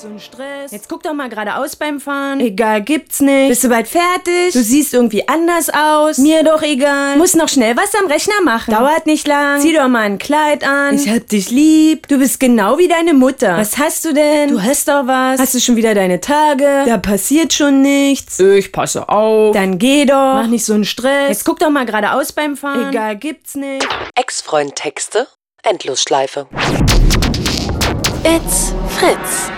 so ein Stress. Jetzt guck doch mal geradeaus beim Fahren. Egal, gibt's nicht. Bist du bald fertig? Du siehst irgendwie anders aus. Mir doch egal. Muss noch schnell was am Rechner machen. Dauert nicht lang. Zieh doch mal ein Kleid an. Ich hab dich lieb. Du bist genau wie deine Mutter. Was hast du denn? Du hast doch was. Hast du schon wieder deine Tage? Da passiert schon nichts. Ich passe auf. Dann geh doch. Mach nicht so einen Stress. Jetzt guck doch mal geradeaus beim Fahren. Egal, gibt's nicht. Ex-Freund Texte, Endlosschleife. It's Fritz.